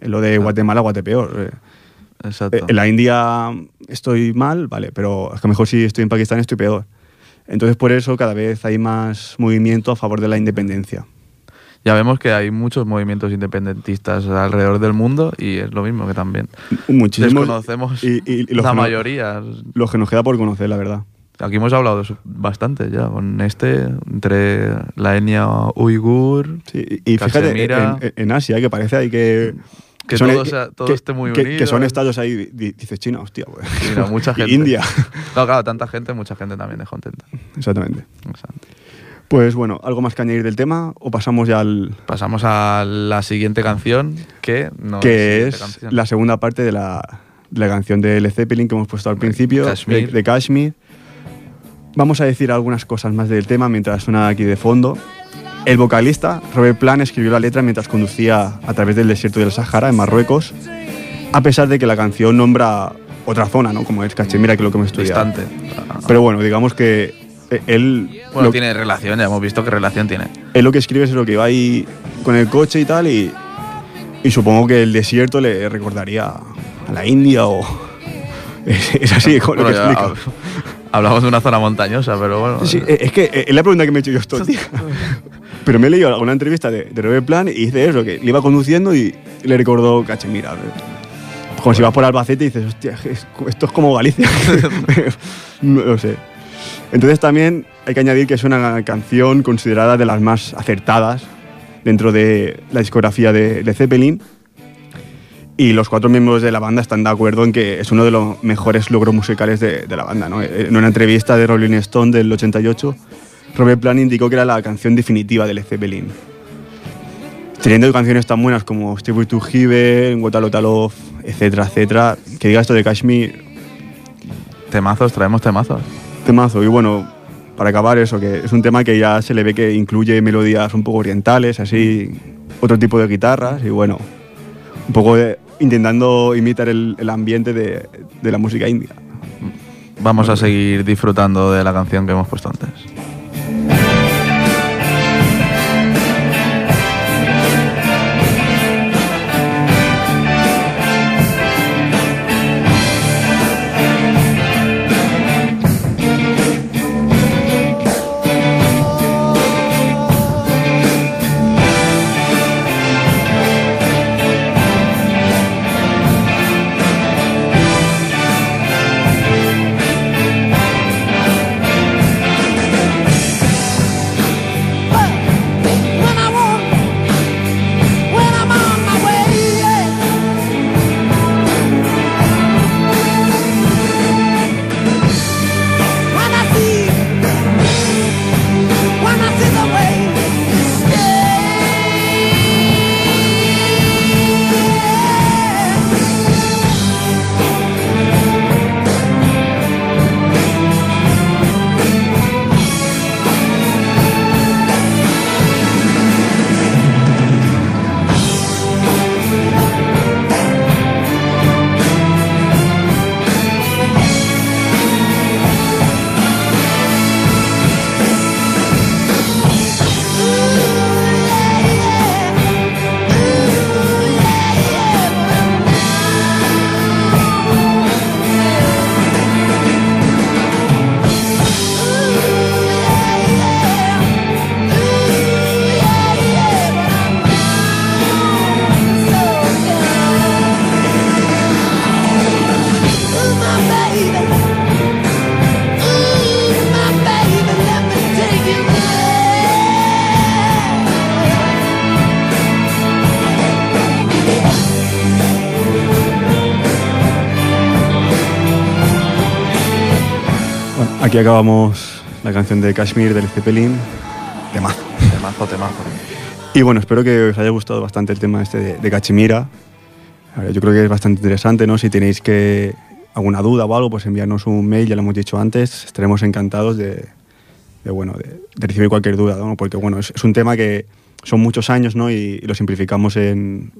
Es Lo de Guatemala, Guatepeor. eh. exacto. Eh, En la India estoy mal, vale, pero es que mejor si estoy en Pakistán estoy peor. Entonces por eso cada vez hay más movimiento a favor de la independencia. Ya vemos que hay muchos movimientos independentistas alrededor del mundo y es lo mismo que también Muchísimos. desconocemos y- y- y los la mayoría. Los que nos queda por conocer, la verdad. Aquí hemos hablado bastante ya, con este, entre la etnia uigur, Sí, y fíjate, en, en Asia, que parece que... Que son- todo sea- todo esté muy que, unido, que son ¿eh? estados ahí, di- dices China, hostia, pues. no, mucha gente. India. No, claro, tanta gente, mucha gente también es contenta. Exactamente. Pues bueno, ¿algo más que añadir del tema? ¿O pasamos ya al... Pasamos a la siguiente canción, que no que es canción. la segunda parte de la, de la canción de Led Zeppelin que hemos puesto al principio, Kashmir. De, de Kashmir. Vamos a decir algunas cosas más del tema mientras suena aquí de fondo. El vocalista, Robert Plant, escribió la letra mientras conducía a través del desierto del Sahara, en Marruecos, a pesar de que la canción nombra otra zona, ¿no? como es Cachemira, que es lo que hemos estudiado. distante. Pero bueno, digamos que eh, él, Bueno, lo, tiene relación, ya hemos visto qué relación tiene. él lo que escribe es lo que va ahí con el coche y tal, y, y supongo que el desierto le recordaría a la India o... Es, es así con lo que explica. hab- hablamos de una zona montañosa, pero bueno. Sí, es que es la pregunta que me he hecho yo estos días. Pero me he leído alguna entrevista de, de Robert Plan y dice eso, que le iba conduciendo y le recordó Cachemira. Como si vas por Albacete y dices, hostia, es- esto es como Galicia. no lo sé. Entonces también hay que añadir que es una canción considerada de las más acertadas dentro de la discografía de, de Zeppelin. Y los cuatro miembros de la banda están de acuerdo en que es uno de los mejores logros musicales de, de la banda. ¿no? En una entrevista de Rolling Stone del 88, Robert Plant indicó que era la canción definitiva de Led Zeppelin. Teniendo canciones tan buenas como Stay to Heaven, What a Lot of Love, etcétera, etcétera, que diga esto de Kashmir, Temazos, traemos temazos. temazo. Y bueno, para acabar eso, que es un tema que ya se le ve que incluye melodías un poco orientales, así, otro tipo de guitarras y bueno, un poco de- intentando imitar el, el ambiente de, de la música india. Vamos a seguir disfrutando de la canción que hemos puesto antes. Yeah. Aquí acabamos la canción de Kashmir del Zeppelin, temazo. Temazo, temazo. Y bueno, espero que os haya gustado bastante el tema este de, de Cachemira. Ver, Yo creo que es bastante interesante, ¿no? Si tenéis que alguna duda o algo, pues enviarnos un mail, ya lo hemos dicho antes, estaremos encantados de, de, bueno, de, de recibir cualquier duda, ¿no? Porque, bueno, es, es un tema que son muchos años, ¿no? Y, y lo simplificamos en,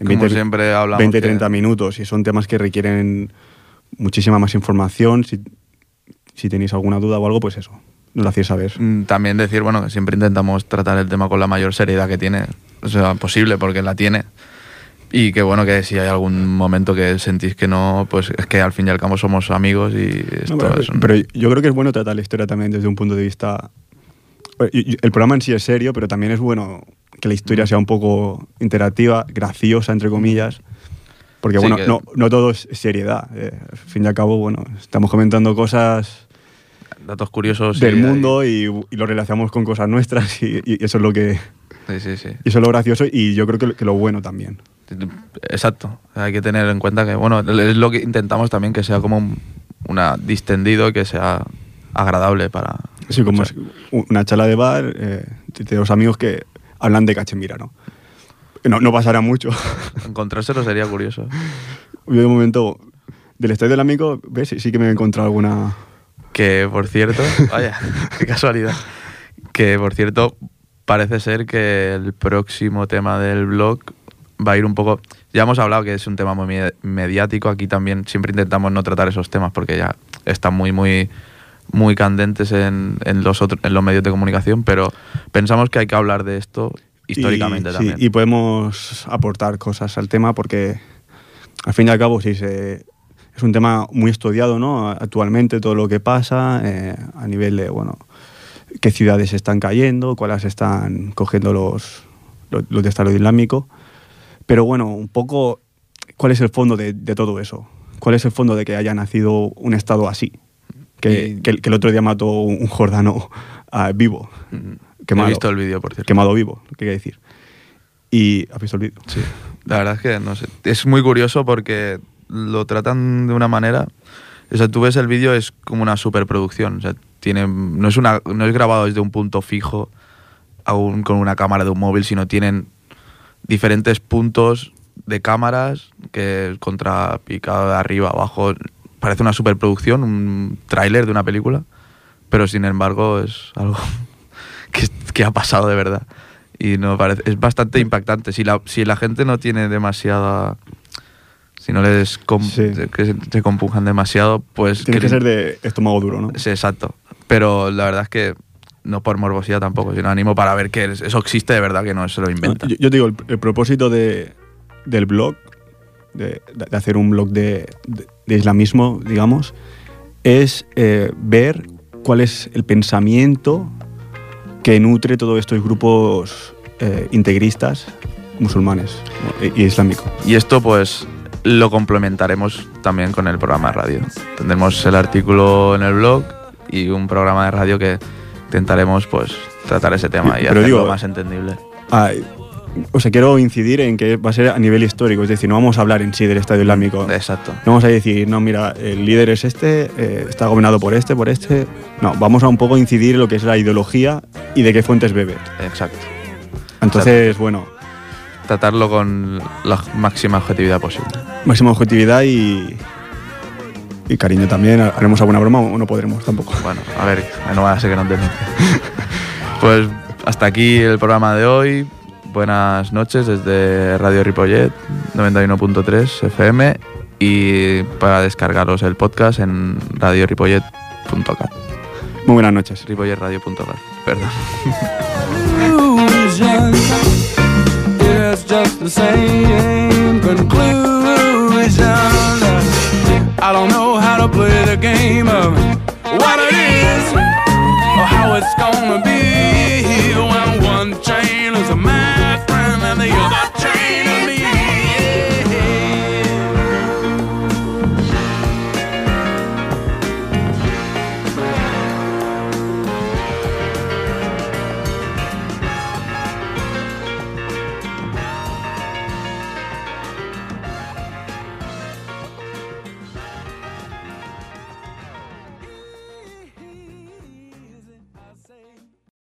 en Como siempre hablamos 20 que- 30 minutos y son temas que requieren muchísima más información. Si, si tenéis alguna duda o algo, pues eso, lo hacéis saber. Mm, También decir, bueno, que siempre intentamos tratar el tema con la mayor seriedad que tiene, o sea, posible, porque la tiene. Y que bueno, que si hay algún momento que sentís que no, pues es que al fin y al cabo somos amigos y esto No, pero, es un- pero yo creo que es bueno tratar la historia también desde un punto de vista... Y El programa en sí es serio, pero también es bueno que la historia sea un poco interactiva, graciosa, entre comillas. Porque, Sí, bueno, que- no, no todo es seriedad. Eh, al fin y al cabo, bueno, estamos comentando cosas datos curiosos. del y- mundo y, y lo relacionamos con cosas nuestras y, y eso es lo que... Sí, sí, sí. Y eso es lo gracioso y yo creo que, que lo bueno también. Exacto. Hay que tener en cuenta que, bueno, es lo que intentamos también que sea como un una distendido que sea agradable para. Sí, como es una charla de bar eh, de dos amigos que hablan de Cachemira, ¿no? No, no pasará mucho. Encontrárselo sería curioso. Yo de momento, del estadio del amigo, ves, sí que me he encontrado alguna... Que por cierto, vaya, qué casualidad. Que por cierto, parece ser que el próximo tema del blog va a ir un poco. Ya hemos hablado que es un tema muy me- mediático. Aquí también siempre intentamos no tratar esos temas porque ya están muy, muy, muy candentes en, en los otros, en los medios de comunicación. Pero pensamos que hay que hablar de esto históricamente y, sí, también. y podemos aportar cosas al tema porque, al fin y al cabo, sí, se- es un tema muy estudiado, ¿no? Actualmente todo lo que pasa eh, a nivel de, bueno, qué ciudades están cayendo, cuáles están cogiendo los, los, los de Estado Islámico. Pero bueno, un poco, ¿cuál es el fondo de, de todo eso? ¿Cuál es el fondo de que haya nacido un Estado así? Que, Y- que el- que el otro día mató un jordano ah, vivo. Mm, Quemado. He visto el vídeo, por cierto. Quemado vivo, ¿qué quiere decir? Y has visto el vídeo. Sí, la verdad es que no sé. Es muy curioso porque lo tratan de una manera. O sea, tú ves el vídeo, es como una superproducción. O sea, tiene, no, es una, no es grabado desde un punto fijo aún con una cámara de un móvil, sino tienen diferentes puntos de cámaras que contrapicado de arriba abajo. Parece una superproducción, un tráiler de una película, pero sin embargo es algo que, que ha pasado de verdad. Y no parece, es bastante impactante. Si la, si la gente no tiene demasiada. Si no les com- Sí. que se, se compujan demasiado, pues. Tiene que ser de estómago duro, ¿no? Sí, exacto. Pero la verdad es que no por morbosidad tampoco, sino ánimo para ver que es- eso existe de verdad, que no se lo inventa. Yo, digo, el, el propósito de, del blog, de, de hacer un blog de, de- islamismo, digamos, es eh, ver cuál es el pensamiento que nutre todos estos grupos eh, integristas musulmanes y islámicos. Y esto pues lo complementaremos también con el programa de radio. Tendremos el artículo en el blog y un programa de radio que intentaremos pues tratar ese tema y Pero hacerlo digo- más entendible. Ah, o sea, quiero incidir en que va a ser a nivel histórico, es decir, no vamos a hablar en sí del Estadio Islámico. Exacto. No vamos a decir, no, mira, el líder es este, eh, está gobernado por este, por este. No, vamos a un poco incidir en lo que es la ideología y de qué fuentes bebe. Exacto. Entonces, bueno, Tratarlo con la máxima objetividad posible. máxima objetividad y, y cariño también. Haremos alguna broma o no podremos tampoco. Bueno, a ver, no va a ser que no denuncie. Pues hasta aquí el programa de hoy. Buenas noches desde Radio Ripollet 91.3 FM y para descargaros el podcast en radioripollet.cat. Muy buenas noches. ripolletradio.cat, perdón. just the same conclusion. I don't know how to play the game of what it is or how it's gonna be when one chain is my friend and the other chain.